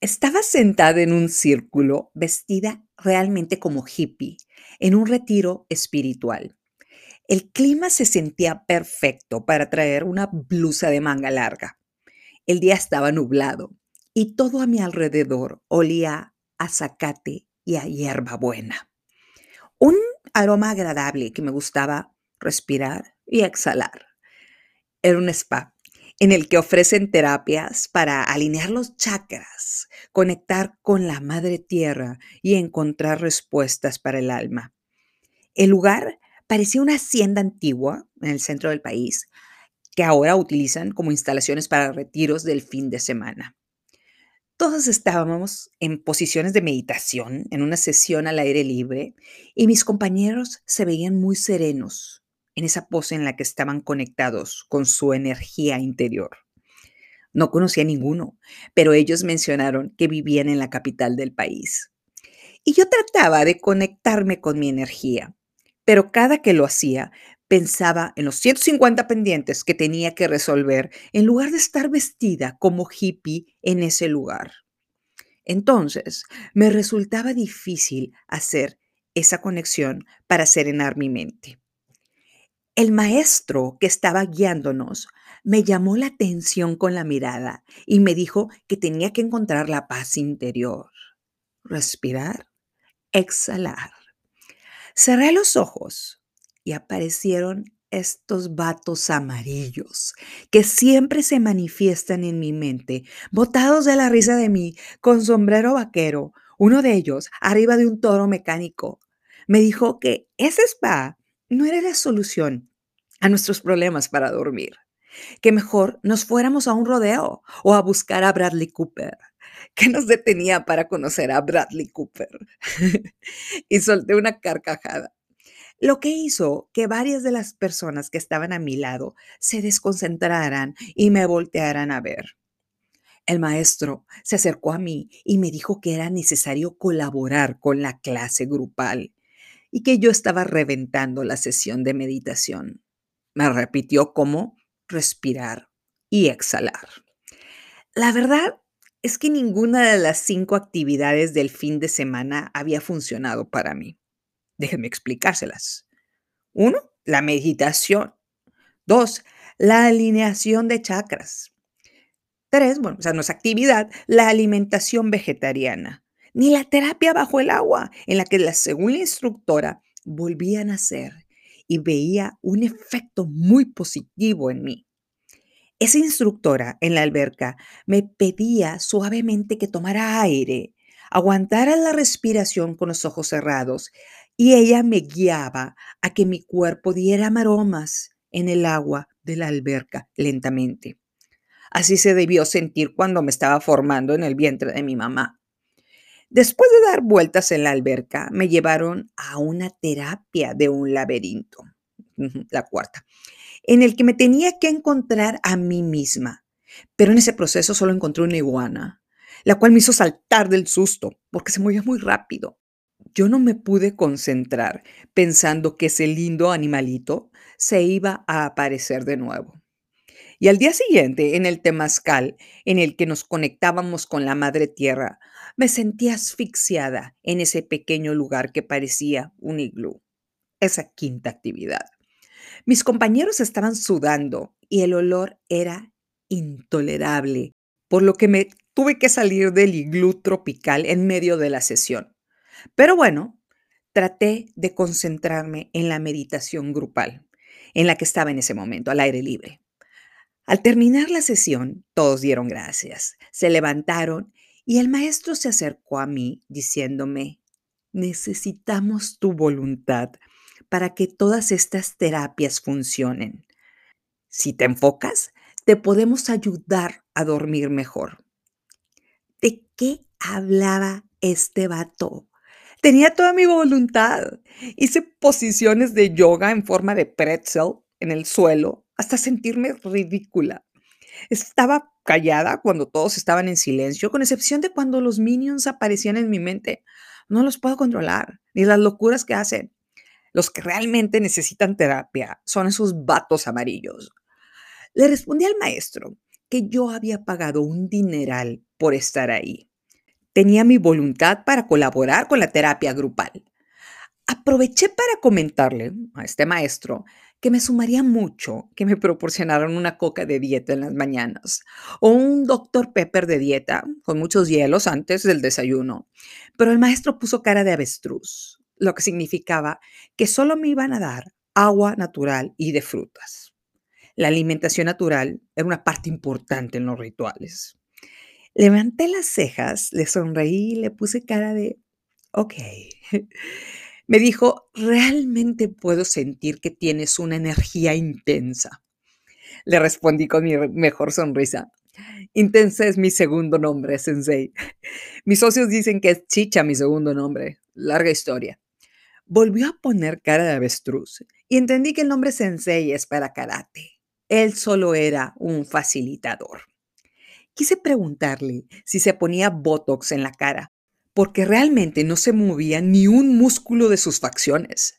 Estaba sentada en un círculo, vestida realmente como hippie, en un retiro espiritual. El clima se sentía perfecto para traer una blusa de manga larga. El día estaba nublado y todo a mi alrededor olía a zacate y a hierbabuena. Un aroma agradable que me gustaba respirar y exhalar. Era un spa en el que ofrecen terapias para alinear los chakras, conectar con la madre tierra y encontrar respuestas para el alma. El lugar parecía una hacienda antigua en el centro del país, que ahora utilizan como instalaciones para retiros del fin de semana. Todos estábamos en posiciones de meditación, en una sesión al aire libre, y mis compañeros se veían muy serenos, en esa pose en la que estaban conectados con su energía interior. No conocía a ninguno, pero ellos mencionaron que vivían en la capital del país. Y yo trataba de conectarme con mi energía, pero cada que lo hacía pensaba en los 150 pendientes que tenía que resolver en lugar de estar vestida como hippie en ese lugar. Entonces, me resultaba difícil hacer esa conexión para serenar mi mente. El maestro que estaba guiándonos me llamó la atención con la mirada y me dijo que tenía que encontrar la paz interior. Respirar, exhalar. Cerré los ojos y aparecieron estos vatos amarillos que siempre se manifiestan en mi mente, botados de la risa de mí, con sombrero vaquero, uno de ellos arriba de un toro mecánico. Me dijo que ese spa no era la solución a nuestros problemas para dormir, que mejor nos fuéramos a un rodeo o a buscar a Bradley Cooper. ¿Qué nos detenía para conocer a Bradley Cooper? y solté una carcajada. Lo que hizo que varias de las personas que estaban a mi lado se desconcentraran y me voltearan a ver. El maestro se acercó a mí y me dijo que era necesario colaborar con la clase grupal y que yo estaba reventando la sesión de meditación. Me repitió cómo respirar y exhalar. La verdad es que ninguna de las cinco actividades del fin de semana había funcionado para mí. Déjenme explicárselas. Uno, la meditación. Dos, la alineación de chakras. Tres, bueno, o sea, no es actividad, la alimentación vegetariana. Ni la terapia bajo el agua, en la que según la instructora volvían a hacer y veía un efecto muy positivo en mí. Esa instructora en la alberca me pedía suavemente que tomara aire, aguantara la respiración con los ojos cerrados y ella me guiaba a que mi cuerpo diera maromas en el agua de la alberca lentamente. Así se debió sentir cuando me estaba formando en el vientre de mi mamá. Después de dar vueltas en la alberca, me llevaron a una terapia de un laberinto, la cuarta, en el que me tenía que encontrar a mí misma. Pero en ese proceso solo encontré una iguana, la cual me hizo saltar del susto porque se movía muy rápido. Yo no me pude concentrar pensando que ese lindo animalito se iba a aparecer de nuevo. Y al día siguiente, en el temazcal, en el que nos conectábamos con la madre tierra, me sentí asfixiada en ese pequeño lugar que parecía un iglú. Esa quinta actividad. Mis compañeros estaban sudando y el olor era intolerable, por lo que me tuve que salir del iglú tropical en medio de la sesión. Pero bueno, traté de concentrarme en la meditación grupal, en la que estaba en ese momento, al aire libre. Al terminar la sesión, todos dieron gracias, se levantaron y el maestro se acercó a mí diciéndome, necesitamos tu voluntad para que todas estas terapias funcionen. Si te enfocas, te podemos ayudar a dormir mejor. ¿De qué hablaba este vato? Tenía toda mi voluntad. Hice posiciones de yoga en forma de pretzel en el suelo hasta sentirme ridícula. Estaba callada cuando todos estaban en silencio, con excepción de cuando los minions aparecían en mi mente. No los puedo controlar, ni las locuras que hacen. Los que realmente necesitan terapia son esos vatos amarillos. Le respondí al maestro que yo había pagado un dineral por estar ahí tenía mi voluntad para colaborar con la terapia grupal. Aproveché para comentarle a este maestro que me sumaría mucho que me proporcionaran una coca de dieta en las mañanas o un Dr. Pepper de dieta con muchos hielos antes del desayuno. Pero el maestro puso cara de avestruz, lo que significaba que solo me iban a dar agua natural y de frutas. La alimentación natural era una parte importante en los rituales. Levanté las cejas, le sonreí y le puse cara de, ok. Me dijo, realmente puedo sentir que tienes una energía intensa. Le respondí con mi mejor sonrisa. Intensa es mi segundo nombre, Sensei. Mis socios dicen que es Chicha mi segundo nombre. Larga historia. Volvió a poner cara de avestruz y entendí que el nombre Sensei es para karate. Él solo era un facilitador. Quise preguntarle si se ponía Botox en la cara, porque realmente no se movía ni un músculo de sus facciones.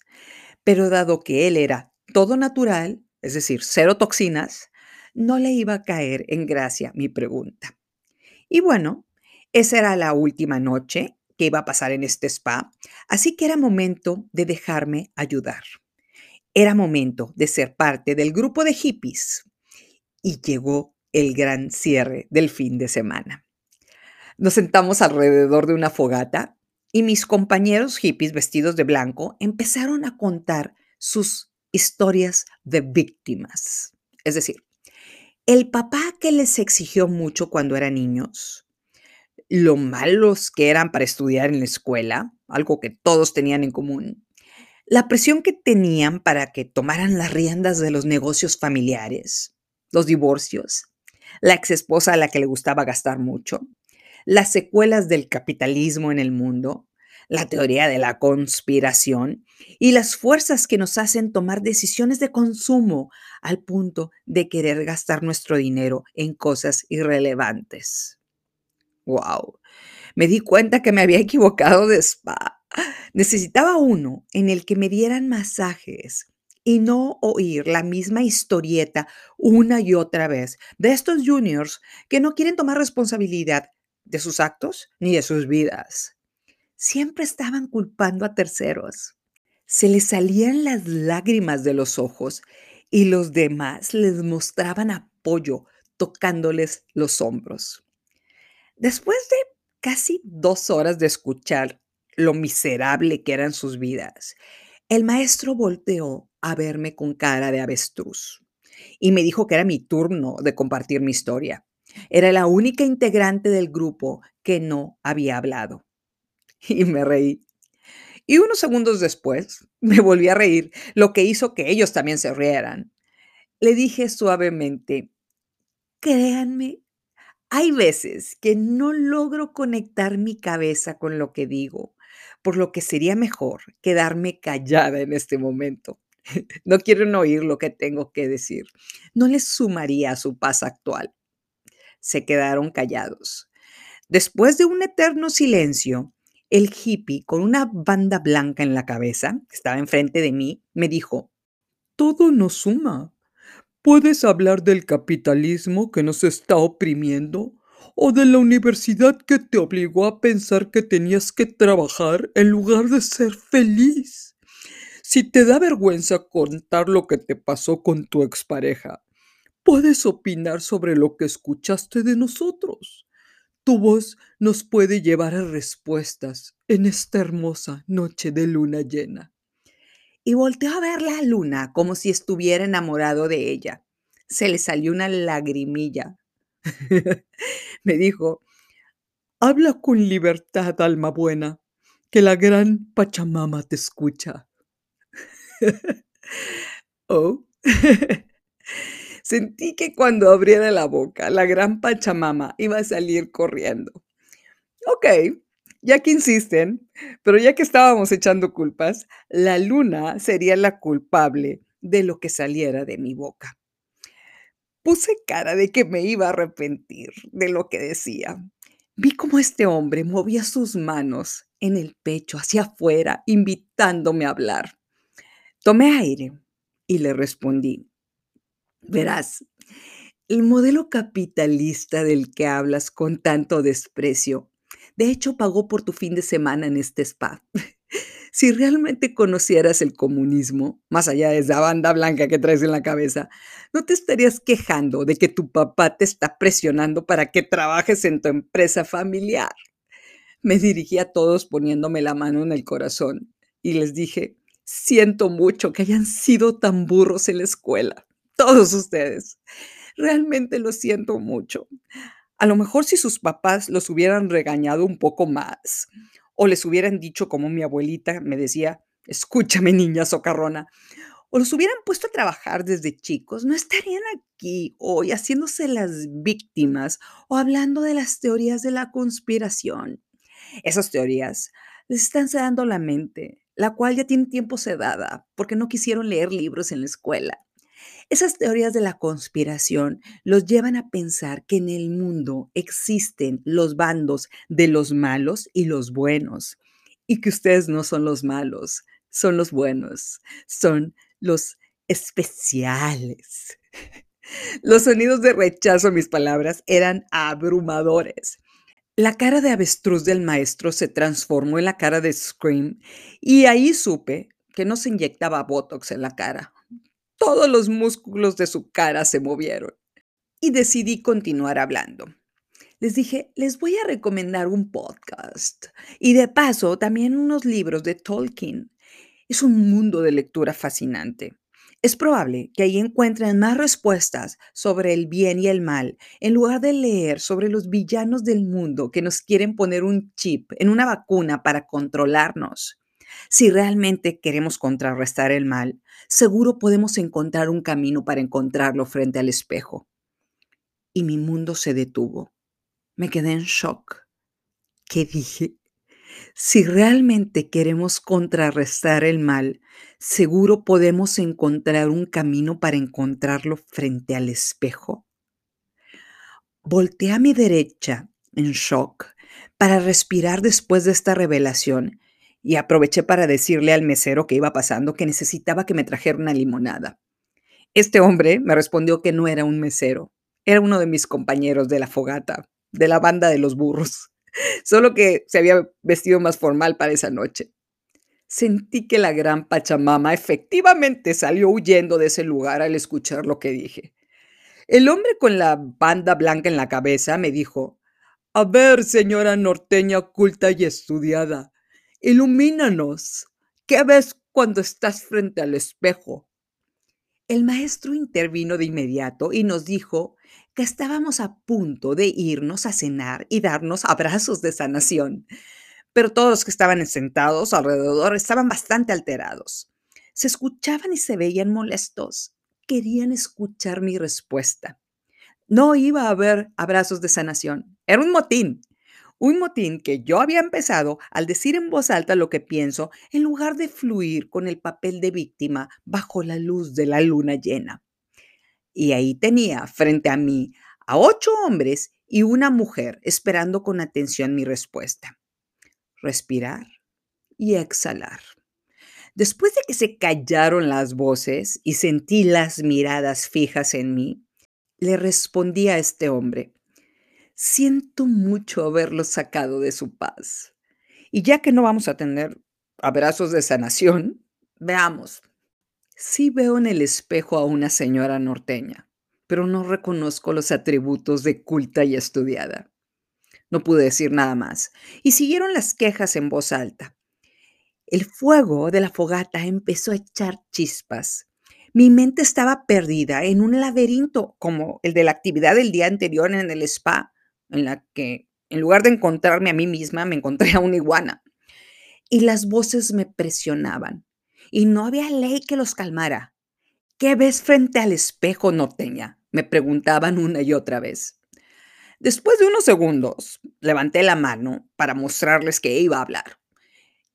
Pero dado que él era todo natural, es decir, cero toxinas, no le iba a caer en gracia mi pregunta. Y bueno, esa era la última noche que iba a pasar en este spa, así que era momento de dejarme ayudar. Era momento de ser parte del grupo de hippies. Y llegó el gran cierre del fin de semana. Nos sentamos alrededor de una fogata y mis compañeros hippies vestidos de blanco empezaron a contar sus historias de víctimas. Es decir, el papá que les exigió mucho cuando eran niños, lo malos que eran para estudiar en la escuela, algo que todos tenían en común, la presión que tenían para que tomaran las riendas de los negocios familiares, los divorcios, la ex esposa a la que le gustaba gastar mucho, las secuelas del capitalismo en el mundo, la teoría de la conspiración y las fuerzas que nos hacen tomar decisiones de consumo al punto de querer gastar nuestro dinero en cosas irrelevantes. ¡Wow! Me di cuenta que me había equivocado de spa. Necesitaba uno en el que me dieran masajes y no oír la misma historieta una y otra vez de estos juniors que no quieren tomar responsabilidad de sus actos ni de sus vidas. Siempre estaban culpando a terceros. Se les salían las lágrimas de los ojos y los demás les mostraban apoyo tocándoles los hombros. Después de casi dos horas de escuchar lo miserable que eran sus vidas, el maestro volteó a verme con cara de avestruz y me dijo que era mi turno de compartir mi historia. Era la única integrante del grupo que no había hablado. Y me reí. Y unos segundos después me volví a reír, lo que hizo que ellos también se rieran. Le dije suavemente, créanme, hay veces que no logro conectar mi cabeza con lo que digo, por lo que sería mejor quedarme callada en este momento. No quieren oír lo que tengo que decir. No les sumaría a su paz actual se quedaron callados. Después de un eterno silencio, el hippie con una banda blanca en la cabeza, que estaba enfrente de mí, me dijo, Todo nos suma. Puedes hablar del capitalismo que nos está oprimiendo o de la universidad que te obligó a pensar que tenías que trabajar en lugar de ser feliz. Si te da vergüenza contar lo que te pasó con tu expareja, Puedes opinar sobre lo que escuchaste de nosotros. Tu voz nos puede llevar a respuestas en esta hermosa noche de luna llena. Y volteó a ver la luna como si estuviera enamorado de ella. Se le salió una lagrimilla. Me dijo, habla con libertad, alma buena, que la gran Pachamama te escucha. oh. Sentí que cuando abriera la boca, la gran Pachamama iba a salir corriendo. Ok, ya que insisten, pero ya que estábamos echando culpas, la luna sería la culpable de lo que saliera de mi boca. Puse cara de que me iba a arrepentir de lo que decía. Vi cómo este hombre movía sus manos en el pecho hacia afuera, invitándome a hablar. Tomé aire y le respondí, Verás, el modelo capitalista del que hablas con tanto desprecio De hecho, pagó por tu fin de semana en este spa. Si realmente conocieras el comunismo, más allá de esa banda blanca que traes en la cabeza, no te estarías quejando de que tu papá te está presionando para que trabajes en tu empresa familiar. Me dirigí a todos poniéndome la mano en el corazón y les dije, siento mucho que hayan sido tan burros en la escuela, todos ustedes. Realmente lo siento mucho. A lo mejor si sus papás los hubieran regañado un poco más o les hubieran dicho como mi abuelita me decía, escúchame niña socarrona, o los hubieran puesto a trabajar desde chicos, no estarían aquí hoy haciéndose las víctimas o hablando de las teorías de la conspiración. Esas teorías les están sedando la mente, la cual ya tiene tiempo sedada porque no quisieron leer libros en la escuela. Esas teorías de la conspiración los llevan a pensar que en el mundo existen los bandos de los malos y los buenos, y que ustedes no son los malos, son los buenos, son los especiales. Los sonidos de rechazo a mis palabras eran abrumadores. La cara de avestruz del maestro se transformó en la cara de Scream y ahí supe que no se inyectaba Botox en la cara. Todos los músculos de su cara se movieron y decidí continuar hablando. Les dije, les voy a recomendar un podcast y de paso también unos libros de Tolkien. Es un mundo de lectura fascinante. Es probable que ahí encuentren más respuestas sobre el bien y el mal, en lugar de leer sobre los villanos del mundo que nos quieren poner un chip en una vacuna para controlarnos. Si realmente queremos contrarrestar el mal, seguro podemos encontrar un camino para encontrarlo frente al espejo. Y mi mundo se detuvo. Me quedé en shock. ¿Qué dije? Si realmente queremos contrarrestar el mal, seguro podemos encontrar un camino para encontrarlo frente al espejo. Volteé a mi derecha en shock para respirar después de esta revelación y aproveché para decirle al mesero que iba pasando que necesitaba que me trajera una limonada. Este hombre me respondió que no era un mesero, era uno de mis compañeros de la fogata, de la banda de los burros, solo que se había vestido más formal para esa noche. Sentí que la gran Pachamama efectivamente salió huyendo de ese lugar al escuchar lo que dije. El hombre con la banda blanca en la cabeza me dijo, A ver, señora norteña culta y estudiada, Ilumínanos. ¿Qué ves cuando estás frente al espejo? El maestro intervino de inmediato y nos dijo que estábamos a punto de irnos a cenar y darnos abrazos de sanación. Pero todos los que estaban sentados alrededor estaban bastante alterados. Se escuchaban y se veían molestos. Querían escuchar mi respuesta. No iba a haber abrazos de sanación. Era un motín. Un motín que yo había empezado al decir en voz alta lo que pienso en lugar de fluir con el papel de víctima bajo la luz de la luna llena. Y ahí tenía frente a mí a ocho hombres y una mujer esperando con atención mi respuesta. Respirar y exhalar. Después de que se callaron las voces y sentí las miradas fijas en mí, le respondí a este hombre Siento mucho haberlo sacado de su paz. Y ya que no vamos a tener abrazos de sanación, veamos. Sí veo en el espejo a una señora norteña, pero no reconozco los atributos de culta y estudiada. No pude decir nada más, y siguieron las quejas en voz alta. El fuego de la fogata empezó a echar chispas. Mi mente estaba perdida en un laberinto como el de la actividad del día anterior en el spa, en la que en lugar de encontrarme a mí misma, me encontré a una iguana. Y las voces me presionaban. Y no había ley que los calmara. ¿Qué ves frente al espejo, norteña? Me preguntaban una y otra vez. Después de unos segundos, levanté la mano para mostrarles que iba a hablar.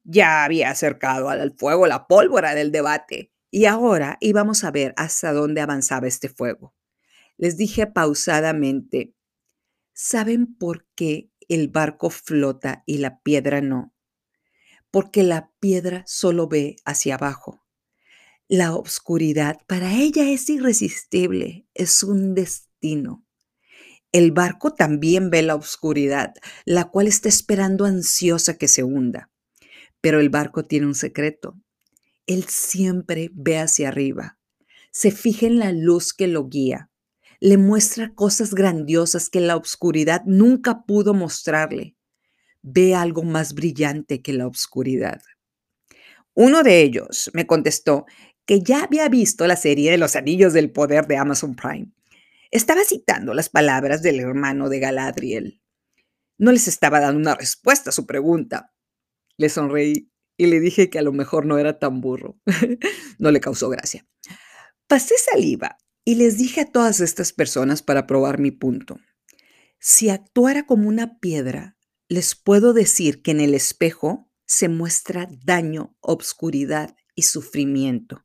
Ya había acercado al fuego la pólvora del debate y ahora íbamos a ver hasta dónde avanzaba este fuego. Les dije pausadamente ¿Saben por qué el barco flota y la piedra no? Porque la piedra solo ve hacia abajo. La oscuridad para ella es irresistible, es un destino. El barco también ve la oscuridad, la cual está esperando ansiosa que se hunda. Pero el barco tiene un secreto. Él siempre ve hacia arriba, se fija en la luz que lo guía, le muestra cosas grandiosas que la oscuridad nunca pudo mostrarle. Ve algo más brillante que la oscuridad. Uno de ellos me contestó que ya había visto la serie de los Anillos del Poder de Amazon Prime. Estaba citando las palabras del hermano de Galadriel. No les estaba dando una respuesta a su pregunta. Le sonreí y le dije que a lo mejor no era tan burro. no le causó gracia. Pasé saliva y les dije a todas estas personas para probar mi punto. Si actuara como una piedra, les puedo decir que en el espejo se muestra daño, obscuridad y sufrimiento.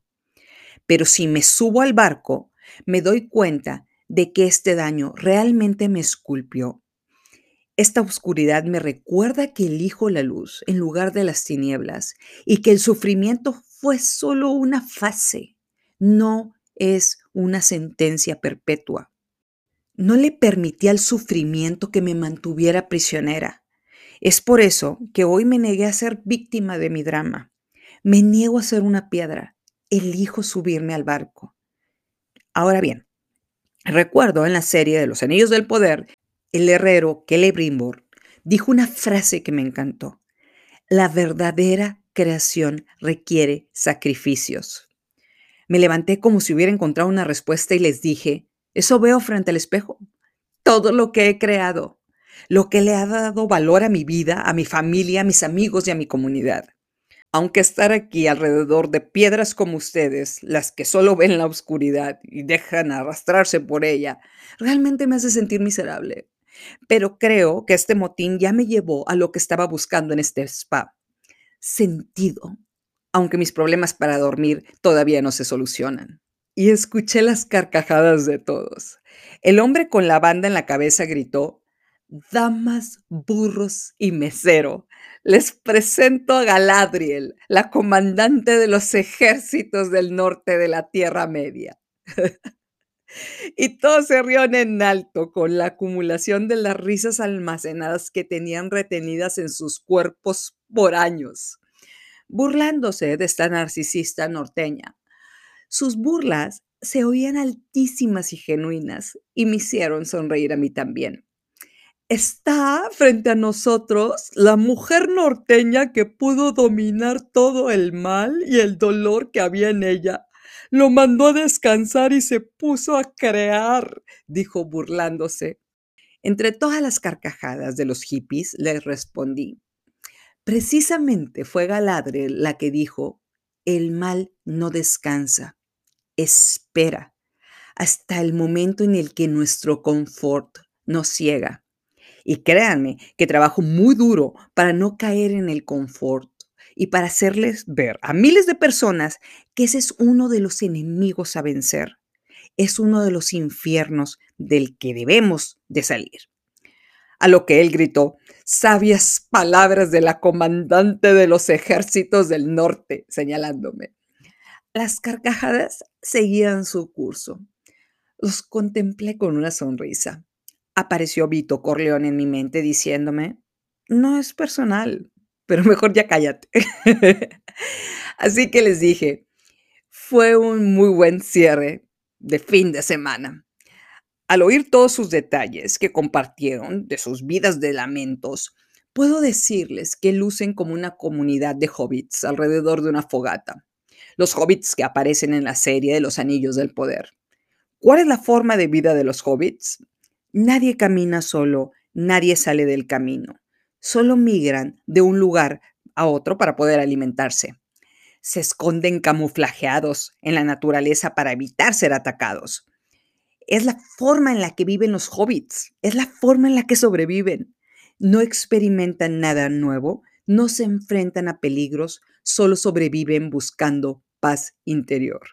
Pero si me subo al barco, me doy cuenta de que este daño realmente me esculpió esta oscuridad me recuerda que elijo la luz en lugar de las tinieblas y que el sufrimiento fue solo una fase, no es una sentencia perpetua. No le permití al sufrimiento que me mantuviera prisionera. Es por eso que hoy me negué a ser víctima de mi drama. Me niego a ser una piedra. Elijo subirme al barco. Ahora bien, recuerdo en la serie de los Anillos del Poder el herrero Celebrimbor dijo una frase que me encantó. La verdadera creación requiere sacrificios. Me levanté como si hubiera encontrado una respuesta y les dije, eso veo frente al espejo. Todo lo que he creado, lo que le ha dado valor a mi vida, a mi familia, a mis amigos y a mi comunidad. Aunque estar aquí alrededor de piedras como ustedes, las que solo ven la oscuridad y dejan arrastrarse por ella, realmente me hace sentir miserable. Pero creo que este motín ya me llevó a lo que estaba buscando en este spa. Sentido, aunque mis problemas para dormir todavía no se solucionan. Y escuché las carcajadas de todos. El hombre con la banda en la cabeza gritó, Damas, burros y mesero, les presento a Galadriel, la comandante de los ejércitos del norte de la Tierra Media. Y todos se rieron en alto con la acumulación de las risas almacenadas que tenían retenidas en sus cuerpos por años, burlándose de esta narcisista norteña. Sus burlas se oían altísimas y genuinas y me hicieron sonreír a mí también. Está frente a nosotros la mujer norteña que pudo dominar todo el mal y el dolor que había en ella lo mandó a descansar y se puso a crear, dijo burlándose. Entre todas las carcajadas de los hippies, le respondí. Precisamente fue Galadriel la que dijo, el mal no descansa, espera hasta el momento en el que nuestro confort nos ciega. Y créanme que trabajo muy duro para no caer en el confort y para hacerles ver a miles de personas que ese es uno de los enemigos a vencer. Es uno de los infiernos del que debemos de salir. A lo que él gritó, sabias palabras de la comandante de los ejércitos del norte, señalándome. Las carcajadas seguían su curso. Los contemplé con una sonrisa. Apareció Vito Corleone en mi mente diciéndome, no es personal, pero mejor ya cállate. Así que les dije, fue un muy buen cierre de fin de semana. Al oír todos sus detalles que compartieron de sus vidas de lamentos, puedo decirles que lucen como una comunidad de hobbits alrededor de una fogata. Los hobbits que aparecen en la serie de los Anillos del Poder. ¿Cuál es la forma de vida de los hobbits? Nadie camina solo, nadie sale del camino solo migran de un lugar a otro para poder alimentarse. Se esconden camuflajeados en la naturaleza para evitar ser atacados. Es la forma en la que viven los hobbits, es la forma en la que sobreviven. No experimentan nada nuevo, no se enfrentan a peligros, solo sobreviven buscando paz interior.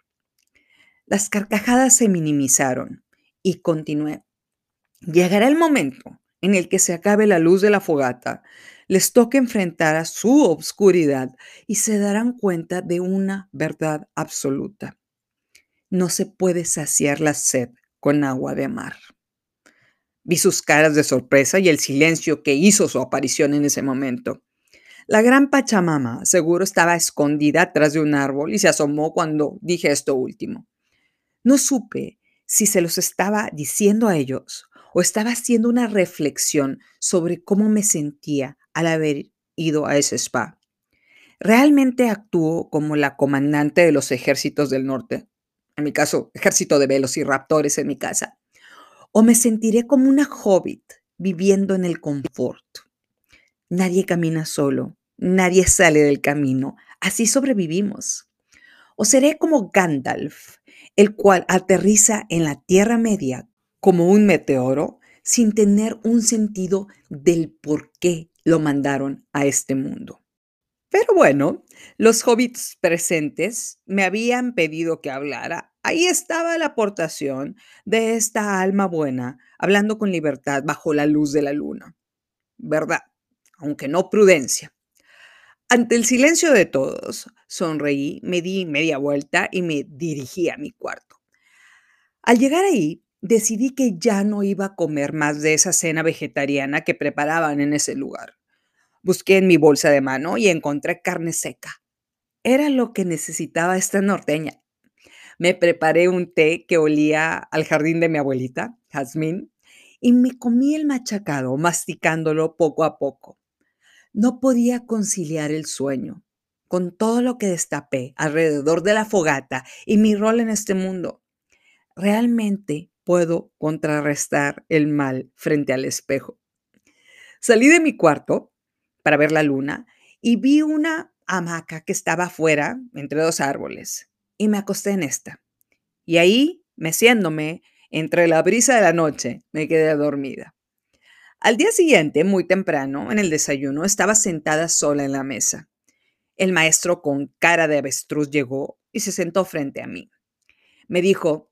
Las carcajadas se minimizaron y continué. Llegará el momento en el que se acabe la luz de la fogata, les toca enfrentar a su obscuridad y se darán cuenta de una verdad absoluta. No se puede saciar la sed con agua de mar. Vi sus caras de sorpresa y el silencio que hizo su aparición en ese momento. La gran Pachamama seguro estaba escondida atrás de un árbol y se asomó cuando dije esto último. No supe si se los estaba diciendo a ellos o estaba haciendo una reflexión sobre cómo me sentía al haber ido a ese spa. Realmente actuó como la comandante de los ejércitos del norte, en mi caso, ejército de velos y raptores en mi casa, o me sentiré como una hobbit viviendo en el confort. Nadie camina solo, nadie sale del camino, así sobrevivimos. O seré como Gandalf, el cual aterriza en la Tierra Media como un meteoro sin tener un sentido del por qué lo mandaron a este mundo. Pero bueno, los hobbits presentes me habían pedido que hablara. Ahí estaba la aportación de esta alma buena, hablando con libertad bajo la luz de la luna. ¿Verdad? Aunque no prudencia. Ante el silencio de todos, sonreí, me di media vuelta y me dirigí a mi cuarto. Al llegar ahí, decidí que ya no iba a comer más de esa cena vegetariana que preparaban en ese lugar. Busqué en mi bolsa de mano y encontré carne seca. Era lo que necesitaba esta norteña. Me preparé un té que olía al jardín de mi abuelita, jazmín, y me comí el machacado, masticándolo poco a poco. No podía conciliar el sueño con todo lo que destapé alrededor de la fogata y mi rol en este mundo. Realmente puedo contrarrestar el mal frente al espejo. Salí de mi cuarto para ver la luna y vi una hamaca que estaba afuera entre dos árboles y me acosté en esta. Y ahí, meciéndome entre la brisa de la noche, me quedé dormida. Al día siguiente, muy temprano, en el desayuno, estaba sentada sola en la mesa. El maestro con cara de avestruz llegó y se sentó frente a mí. Me dijo,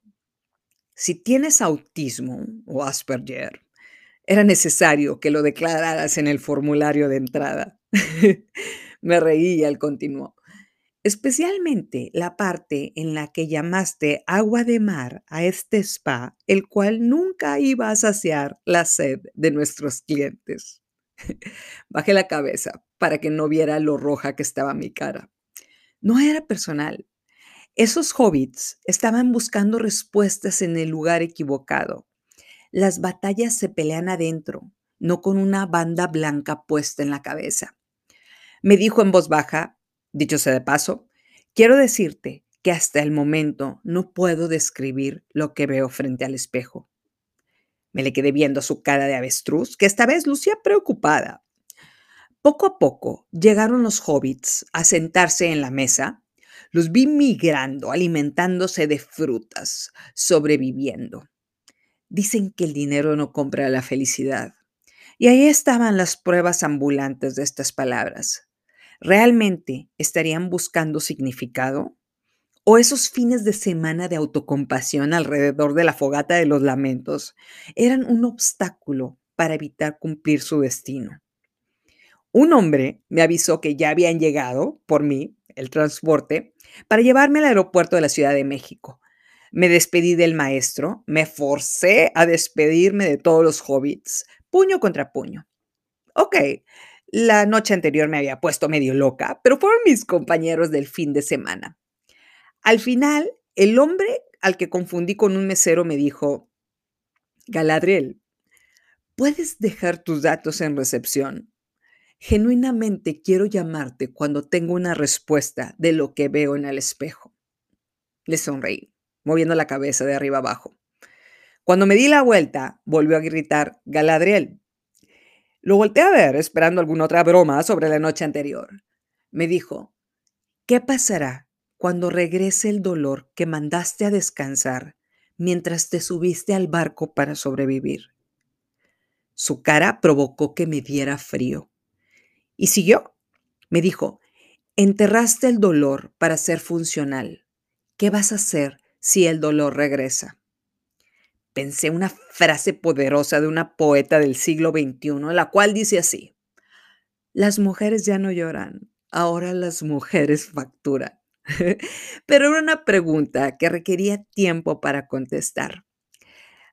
si tienes autismo o Asperger, era necesario que lo declararas en el formulario de entrada. Me reí y él continuó especialmente la parte en la que llamaste agua de mar a este spa, el cual nunca iba a saciar la sed de nuestros clientes. Bajé la cabeza para que no viera lo roja que estaba mi cara. No era personal. Esos hobbits estaban buscando respuestas en el lugar equivocado. Las batallas se pelean adentro, no con una banda blanca puesta en la cabeza. Me dijo en voz baja, Dicho sea de paso, quiero decirte que hasta el momento no puedo describir lo que veo frente al espejo. Me le quedé viendo su cara de avestruz, que esta vez lucía preocupada. Poco a poco llegaron los hobbits a sentarse en la mesa. Los vi migrando, alimentándose de frutas, sobreviviendo. Dicen que el dinero no compra la felicidad. Y ahí estaban las pruebas ambulantes de estas palabras. ¿Realmente estarían buscando significado? ¿O esos fines de semana de autocompasión alrededor de la fogata de los lamentos eran un obstáculo para evitar cumplir su destino? Un hombre me avisó que ya habían llegado, por mí, el transporte, para llevarme al aeropuerto de la Ciudad de México. Me despedí del maestro, me forcé a despedirme de todos los hobbits, puño contra puño. Ok, la noche anterior me había puesto medio loca, pero fueron mis compañeros del fin de semana. Al final, el hombre al que confundí con un mesero me dijo, Galadriel, ¿puedes dejar tus datos en recepción? Genuinamente quiero llamarte cuando tengo una respuesta de lo que veo en el espejo. Le sonreí, moviendo la cabeza de arriba abajo. Cuando me di la vuelta, volvió a gritar, Galadriel, lo volteé a ver esperando alguna otra broma sobre la noche anterior. Me dijo, ¿qué pasará cuando regrese el dolor que mandaste a descansar mientras te subiste al barco para sobrevivir? Su cara provocó que me diera frío. Y siguió. Me dijo, enterraste el dolor para ser funcional. ¿Qué vas a hacer si el dolor regresa? pensé una frase poderosa de una poeta del siglo XXI, la cual dice así, las mujeres ya no lloran, ahora las mujeres facturan. Pero era una pregunta que requería tiempo para contestar.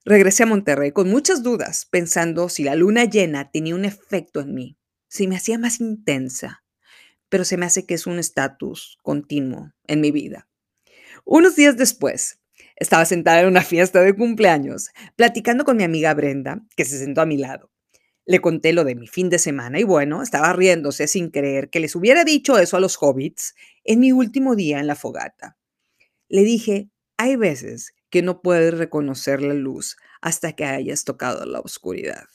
Regresé a Monterrey con muchas dudas, pensando si la luna llena tenía un efecto en mí, si me hacía más intensa, pero se me hace que es un estatus continuo en mi vida. Unos días después, estaba sentada en una fiesta de cumpleaños, platicando con mi amiga Brenda, que se sentó a mi lado. Le conté lo de mi fin de semana y bueno, estaba riéndose sin creer que les hubiera dicho eso a los hobbits en mi último día en la fogata. Le dije, hay veces que no puedes reconocer la luz hasta que hayas tocado la oscuridad.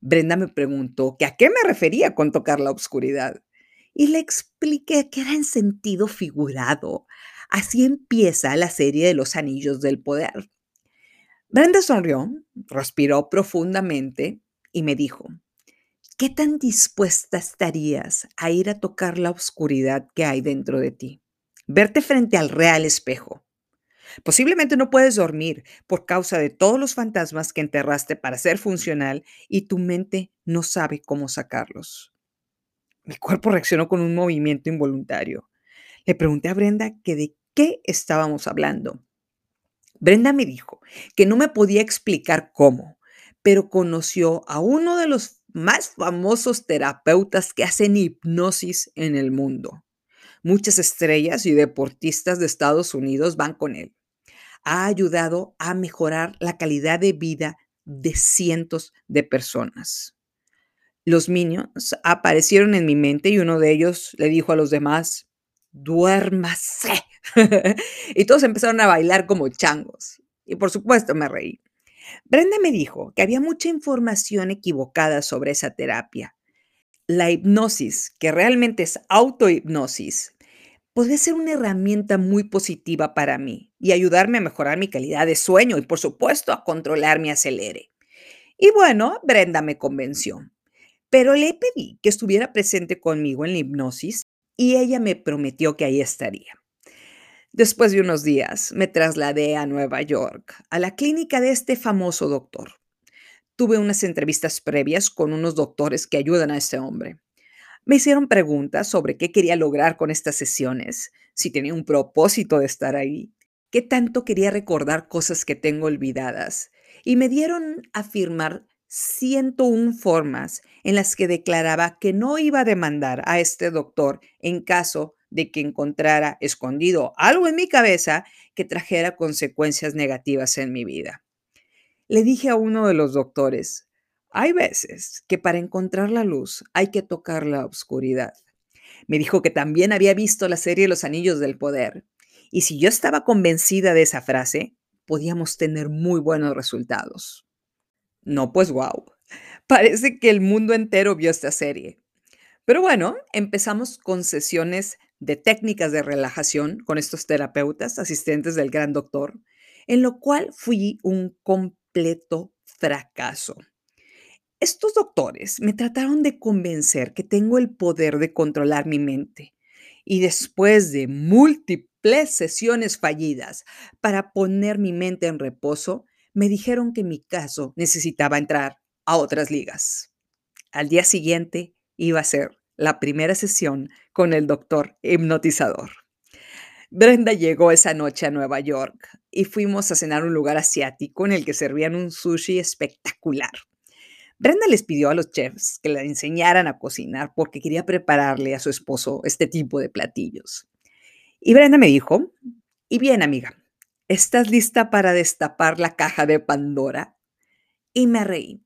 Brenda me preguntó que a qué me refería con tocar la oscuridad y le expliqué que era en sentido figurado. Así empieza la serie de los anillos del poder. Brenda sonrió, respiró profundamente y me dijo, ¿qué tan dispuesta estarías a ir a tocar la oscuridad que hay dentro de ti? Verte frente al real espejo. Posiblemente no puedes dormir por causa de todos los fantasmas que enterraste para ser funcional y tu mente no sabe cómo sacarlos. Mi cuerpo reaccionó con un movimiento involuntario. Le pregunté a Brenda que de qué estábamos hablando. Brenda me dijo que no me podía explicar cómo, pero conoció a uno de los más famosos terapeutas que hacen hipnosis en el mundo. Muchas estrellas y deportistas de Estados Unidos van con él. Ha ayudado a mejorar la calidad de vida de cientos de personas. Los minions aparecieron en mi mente y uno de ellos le dijo a los demás, duérmase. y todos empezaron a bailar como changos. Y por supuesto me reí. Brenda me dijo que había mucha información equivocada sobre esa terapia. La hipnosis, que realmente es autohipnosis, puede ser una herramienta muy positiva para mí y ayudarme a mejorar mi calidad de sueño y por supuesto a controlar mi acelere. Y bueno, Brenda me convenció, pero le pedí que estuviera presente conmigo en la hipnosis y ella me prometió que ahí estaría. Después de unos días, me trasladé a Nueva York, a la clínica de este famoso doctor. Tuve unas entrevistas previas con unos doctores que ayudan a este hombre. Me hicieron preguntas sobre qué quería lograr con estas sesiones, si tenía un propósito de estar ahí, qué tanto quería recordar cosas que tengo olvidadas, y me dieron a firmar 101 formas en las que declaraba que no iba a demandar a este doctor en caso de que encontrara escondido algo en mi cabeza que trajera consecuencias negativas en mi vida. Le dije a uno de los doctores, hay veces que para encontrar la luz hay que tocar la oscuridad. Me dijo que también había visto la serie Los Anillos del Poder y si yo estaba convencida de esa frase, podíamos tener muy buenos resultados. No, pues wow. Parece que el mundo entero vio esta serie. Pero bueno, empezamos con sesiones de técnicas de relajación con estos terapeutas, asistentes del gran doctor, en lo cual fui un completo fracaso. Estos doctores me trataron de convencer que tengo el poder de controlar mi mente y después de múltiples sesiones fallidas para poner mi mente en reposo, me dijeron que mi caso necesitaba entrar a otras ligas. Al día siguiente iba a ser la primera sesión con el doctor hipnotizador. Brenda llegó esa noche a Nueva York y fuimos a cenar a un lugar asiático en el que servían un sushi espectacular. Brenda les pidió a los chefs que la enseñaran a cocinar porque quería prepararle a su esposo este tipo de platillos. Y Brenda me dijo, y bien amiga, ¿estás lista para destapar la caja de Pandora? Y me reí.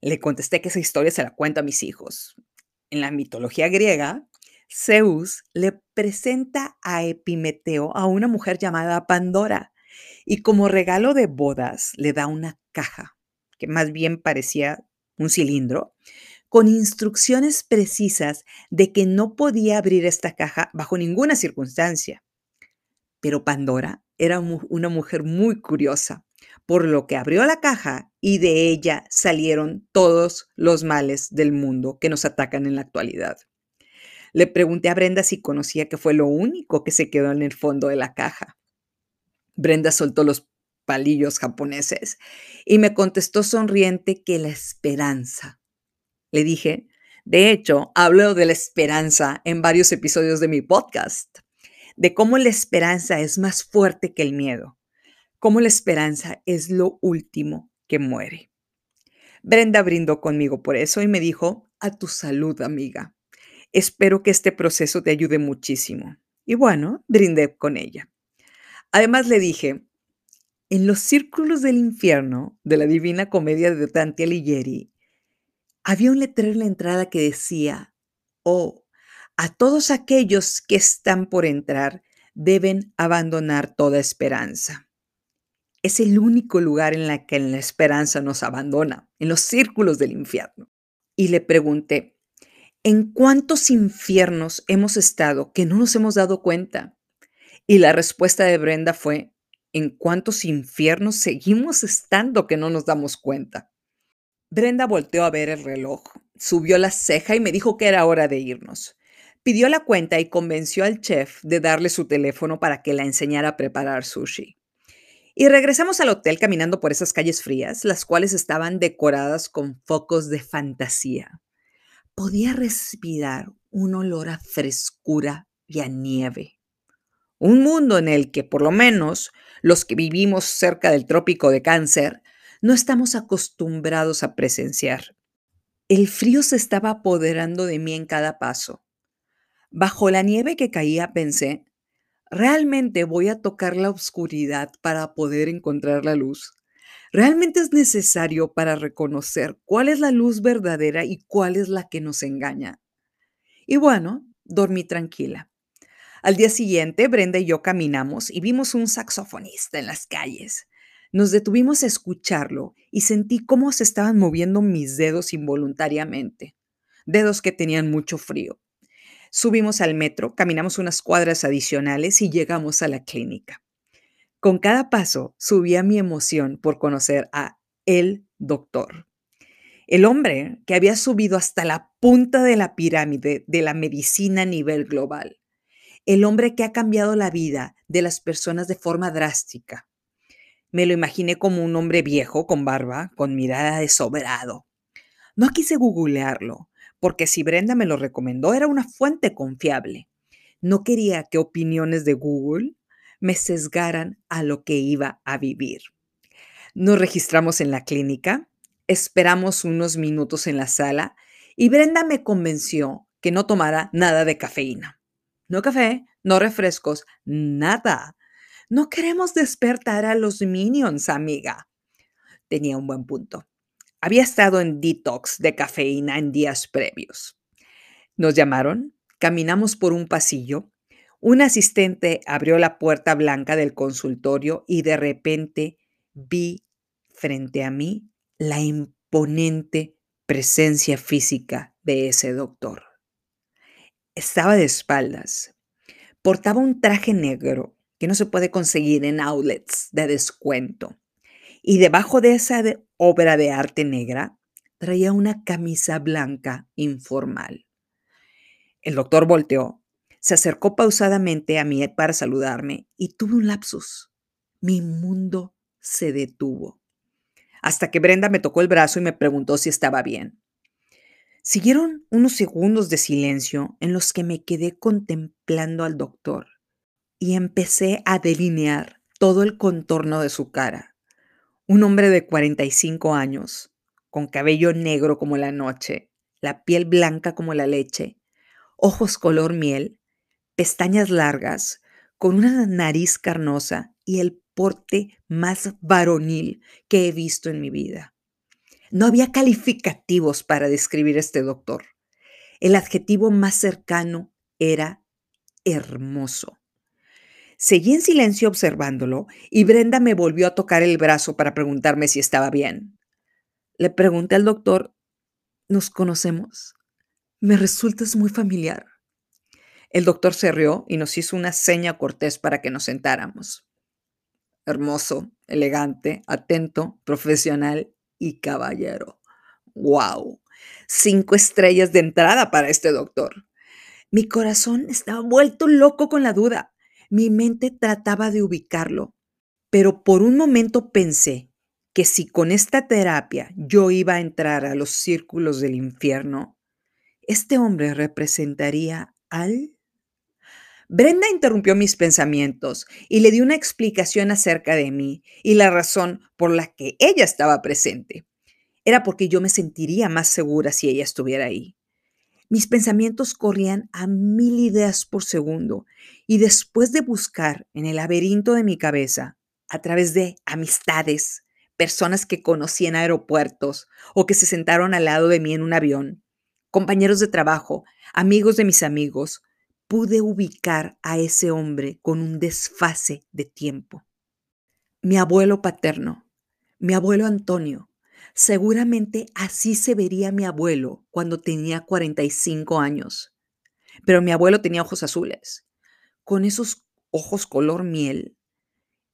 Le contesté que esa historia se la cuento a mis hijos en la mitología griega, Zeus le presenta a Epimeteo a una mujer llamada Pandora y como regalo de bodas le da una caja, que más bien parecía un cilindro, con instrucciones precisas de que no podía abrir esta caja bajo ninguna circunstancia. Pero Pandora era una mujer muy curiosa por lo que abrió la caja y de ella salieron todos los males del mundo que nos atacan en la actualidad. Le pregunté a Brenda si conocía que fue lo único que se quedó en el fondo de la caja. Brenda soltó los palillos japoneses y me contestó sonriente que la esperanza. Le dije, de hecho, hablo de la esperanza en varios episodios de mi podcast, de cómo la esperanza es más fuerte que el miedo cómo la esperanza es lo último que muere. Brenda brindó conmigo por eso y me dijo, a tu salud, amiga. Espero que este proceso te ayude muchísimo. Y bueno, brindé con ella. Además le dije, en los círculos del infierno de la Divina Comedia de Dante Alighieri, había un letrero en la entrada que decía, oh, a todos aquellos que están por entrar deben abandonar toda esperanza. Es el único lugar en la que la esperanza nos abandona, en los círculos del infierno. Y le pregunté, ¿en cuántos infiernos hemos estado que no nos hemos dado cuenta? Y la respuesta de Brenda fue, ¿en cuántos infiernos seguimos estando que no nos damos cuenta? Brenda volteó a ver el reloj, subió la ceja y me dijo que era hora de irnos. Pidió la cuenta y convenció al chef de darle su teléfono para que la enseñara a preparar sushi. Y regresamos al hotel caminando por esas calles frías, las cuales estaban decoradas con focos de fantasía. Podía respirar un olor a frescura y a nieve. Un mundo en el que, por lo menos, los que vivimos cerca del trópico de cáncer, no estamos acostumbrados a presenciar. El frío se estaba apoderando de mí en cada paso. Bajo la nieve que caía pensé, ¿realmente voy a tocar la oscuridad para poder encontrar la luz? ¿Realmente es necesario para reconocer cuál es la luz verdadera y cuál es la que nos engaña? Y bueno, dormí tranquila. Al día siguiente, Brenda y yo caminamos y vimos un saxofonista en las calles. Nos detuvimos a escucharlo y sentí cómo se estaban moviendo mis dedos involuntariamente, dedos que tenían mucho frío. Subimos al metro, caminamos unas cuadras adicionales y llegamos a la clínica. Con cada paso subía mi emoción por conocer a el doctor. El hombre que había subido hasta la punta de la pirámide de la medicina a nivel global. El hombre que ha cambiado la vida de las personas de forma drástica. Me lo imaginé como un hombre viejo, con barba, con mirada de sobrado. No quise googlearlo, porque si Brenda me lo recomendó era una fuente confiable. No quería que opiniones de Google me sesgaran a lo que iba a vivir. Nos registramos en la clínica, esperamos unos minutos en la sala y Brenda me convenció que no tomara nada de cafeína. No café, no refrescos, nada. No queremos despertar a los minions, amiga. Tenía un buen punto. Había estado en detox de cafeína en días previos. Nos llamaron, caminamos por un pasillo, un asistente abrió la puerta blanca del consultorio y de repente vi frente a mí la imponente presencia física de ese doctor. Estaba de espaldas. Portaba un traje negro que no se puede conseguir en outlets de descuento. Y debajo de esa obra de arte negra traía una camisa blanca informal. El doctor volteó, se acercó pausadamente a mí para saludarme y tuve un lapsus. Mi mundo se detuvo. Hasta que Brenda me tocó el brazo y me preguntó si estaba bien. Siguieron unos segundos de silencio en los que me quedé contemplando al doctor y empecé a delinear todo el contorno de su cara. Un hombre de 45 años, con cabello negro como la noche, la piel blanca como la leche, ojos color miel, pestañas largas, con una nariz carnosa y el porte más varonil que he visto en mi vida. No había calificativos para describir a este doctor. El adjetivo más cercano era hermoso. Seguí en silencio observándolo y Brenda me volvió a tocar el brazo para preguntarme si estaba bien. Le pregunté al doctor, ¿nos conocemos? Me resultas muy familiar. El doctor se rió y nos hizo una seña cortés para que nos sentáramos. Hermoso, elegante, atento, profesional y caballero. ¡Wow! Cinco estrellas de entrada para este doctor. Mi corazón estaba vuelto loco con la duda. Mi mente trataba de ubicarlo, pero por un momento pensé que si con esta terapia yo iba a entrar a los círculos del infierno, este hombre representaría al... Brenda interrumpió mis pensamientos y le dio una explicación acerca de mí y la razón por la que ella estaba presente. Era porque yo me sentiría más segura si ella estuviera ahí. Mis pensamientos corrían a mil ideas por segundo y después de buscar en el laberinto de mi cabeza, a través de amistades, personas que conocí en aeropuertos o que se sentaron al lado de mí en un avión, compañeros de trabajo, amigos de mis amigos, pude ubicar a ese hombre con un desfase de tiempo. Mi abuelo paterno, mi abuelo Antonio, seguramente así se vería mi abuelo cuando tenía 45 años. Pero mi abuelo tenía ojos azules. Con esos ojos color miel,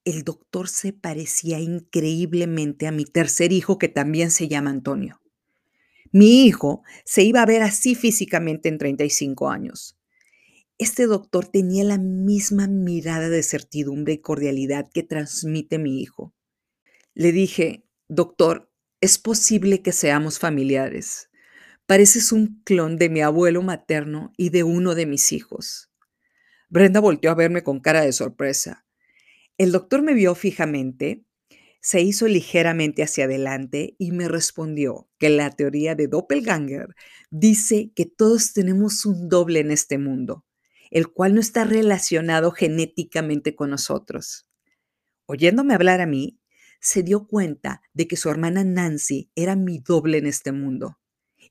el doctor se parecía increíblemente a mi tercer hijo que también se llama Antonio. Mi hijo se iba a ver así físicamente en 35 años. Este doctor tenía la misma mirada de certidumbre y cordialidad que transmite mi hijo. Le dije, doctor, es posible que seamos familiares. Pareces un clon de mi abuelo materno y de uno de mis hijos. Brenda volteó a verme con cara de sorpresa. El doctor me vio fijamente, se hizo ligeramente hacia adelante y me respondió que la teoría de Doppelganger dice que todos tenemos un doble en este mundo el cual no está relacionado genéticamente con nosotros. Oyéndome hablar a mí, se dio cuenta de que su hermana Nancy era mi doble en este mundo.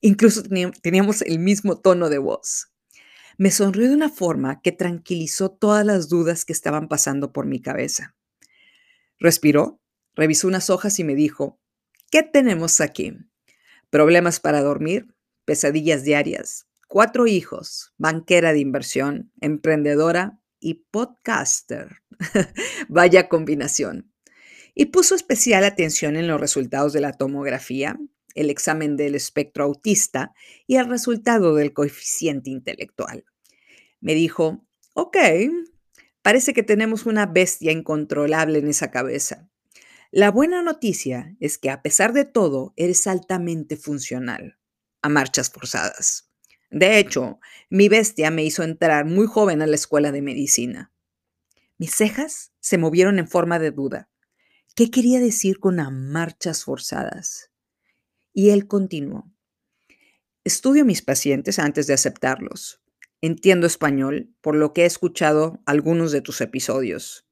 Incluso teníamos el mismo tono de voz. Me sonrió de una forma que tranquilizó todas las dudas que estaban pasando por mi cabeza. Respiró, revisó unas hojas y me dijo, ¿qué tenemos aquí? ¿Problemas para dormir? ¿Pesadillas diarias? cuatro hijos, banquera de inversión, emprendedora y podcaster. Vaya combinación. Y puso especial atención en los resultados de la tomografía, el examen del espectro autista y el resultado del coeficiente intelectual. Me dijo, ok, parece que tenemos una bestia incontrolable en esa cabeza. La buena noticia es que a pesar de todo, eres altamente funcional, a marchas forzadas. De hecho, mi bestia me hizo entrar muy joven a la escuela de medicina. Mis cejas se movieron en forma de duda. ¿Qué quería decir con a marchas forzadas? Y él continuó. Estudio mis pacientes antes de aceptarlos. Entiendo español, por lo que he escuchado algunos de tus episodios.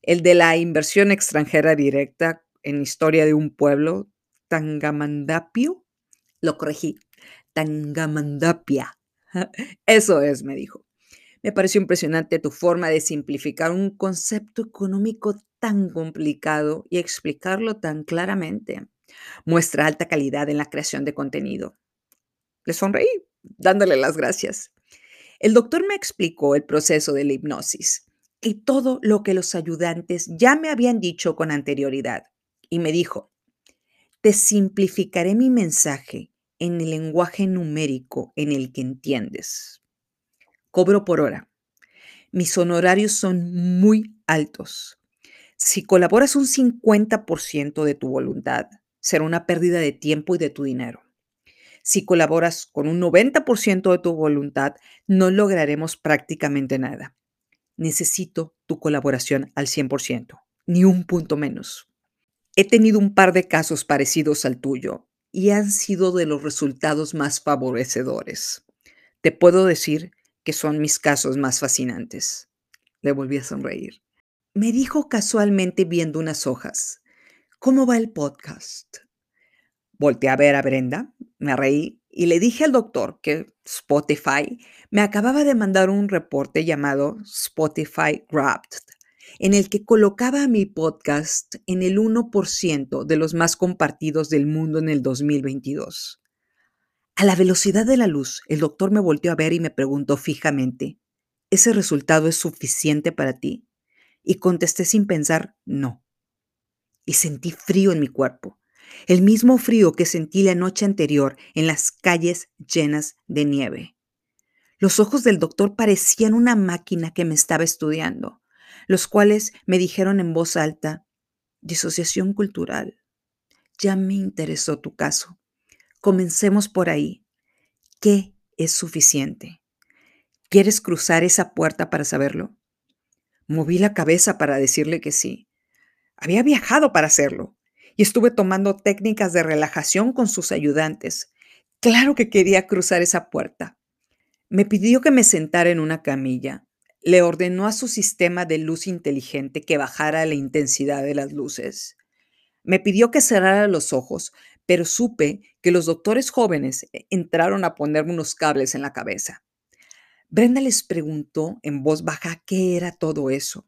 El de la inversión extranjera directa en historia de un pueblo, Tangamandapio. Lo corregí, Tangamandapia. Eso es, me dijo. Me pareció impresionante tu forma de simplificar un concepto económico tan complicado y explicarlo tan claramente. Muestra alta calidad en la creación de contenido. Le sonreí, dándole las gracias. El doctor me explicó el proceso de la hipnosis y todo lo que los ayudantes ya me habían dicho con anterioridad. Y me dijo, te simplificaré mi mensaje en el lenguaje numérico en el que entiendes. Cobro por hora. Mis honorarios son muy altos. Si colaboras un 50% de tu voluntad, será una pérdida de tiempo y de tu dinero. Si colaboras con un 90% de tu voluntad, no lograremos prácticamente nada. Necesito tu colaboración al 100%, ni un punto menos. He tenido un par de casos parecidos al tuyo y han sido de los resultados más favorecedores. Te puedo decir que son mis casos más fascinantes. Le volví a sonreír. Me dijo casualmente viendo unas hojas, ¿cómo va el podcast? Volté a ver a Brenda, me reí y le dije al doctor que Spotify me acababa de mandar un reporte llamado Spotify Wrapped, en el que colocaba mi podcast en el 1% de los más compartidos del mundo en el 2022. A la velocidad de la luz, el doctor me volteó a ver y me preguntó fijamente, ¿ese resultado es suficiente para ti? Y contesté sin pensar, no. Y sentí frío en mi cuerpo, el mismo frío que sentí la noche anterior en las calles llenas de nieve. Los ojos del doctor parecían una máquina que me estaba estudiando los cuales me dijeron en voz alta, disociación cultural. Ya me interesó tu caso. Comencemos por ahí. ¿Qué es suficiente? ¿Quieres cruzar esa puerta para saberlo? Moví la cabeza para decirle que sí. Había viajado para hacerlo y estuve tomando técnicas de relajación con sus ayudantes. Claro que quería cruzar esa puerta. Me pidió que me sentara en una camilla. Le ordenó a su sistema de luz inteligente que bajara la intensidad de las luces. Me pidió que cerrara los ojos, pero supe que los doctores jóvenes eh, entraron a ponerme unos cables en la cabeza. Brenda les preguntó en voz baja qué era todo eso.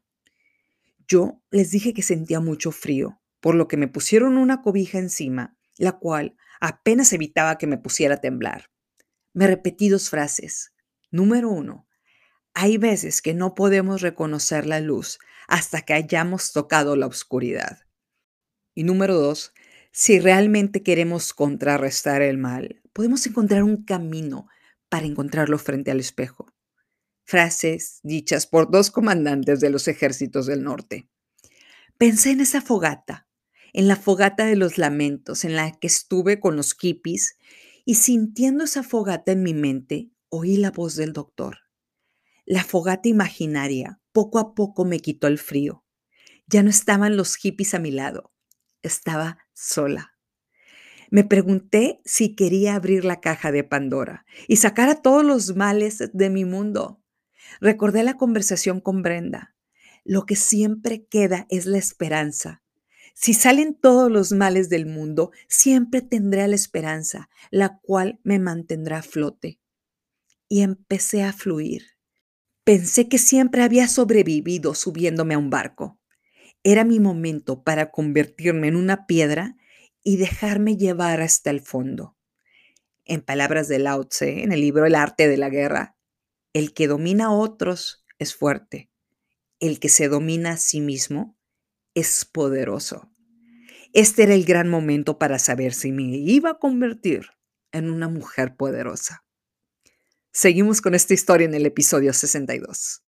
Yo les dije que sentía mucho frío, por lo que me pusieron una cobija encima, la cual apenas evitaba que me pusiera a temblar. Me repetí dos frases. Número uno, hay veces que no podemos reconocer la luz hasta que hayamos tocado la oscuridad. Y número dos, si realmente queremos contrarrestar el mal, podemos encontrar un camino para encontrarlo frente al espejo. Frases dichas por dos comandantes de los ejércitos del norte. Pensé en esa fogata, en la fogata de los lamentos en la que estuve con los hippies y sintiendo esa fogata en mi mente, oí la voz del doctor. La fogata imaginaria poco a poco me quitó el frío. Ya no estaban los hippies a mi lado, estaba sola. Me pregunté si quería abrir la caja de Pandora y sacar a todos los males de mi mundo. Recordé la conversación con Brenda. Lo que siempre queda es la esperanza. Si salen todos los males del mundo, siempre tendré la esperanza, la cual me mantendrá a flote. Y empecé a fluir. Pensé que siempre había sobrevivido subiéndome a un barco. Era mi momento para convertirme en una piedra y dejarme llevar hasta el fondo. En palabras de Lao Tse, en el libro El arte de la guerra, el que domina a otros es fuerte. El que se domina a sí mismo es poderoso. Este era el gran momento para saber si me iba a convertir en una mujer poderosa. Seguimos con esta historia en el episodio 62.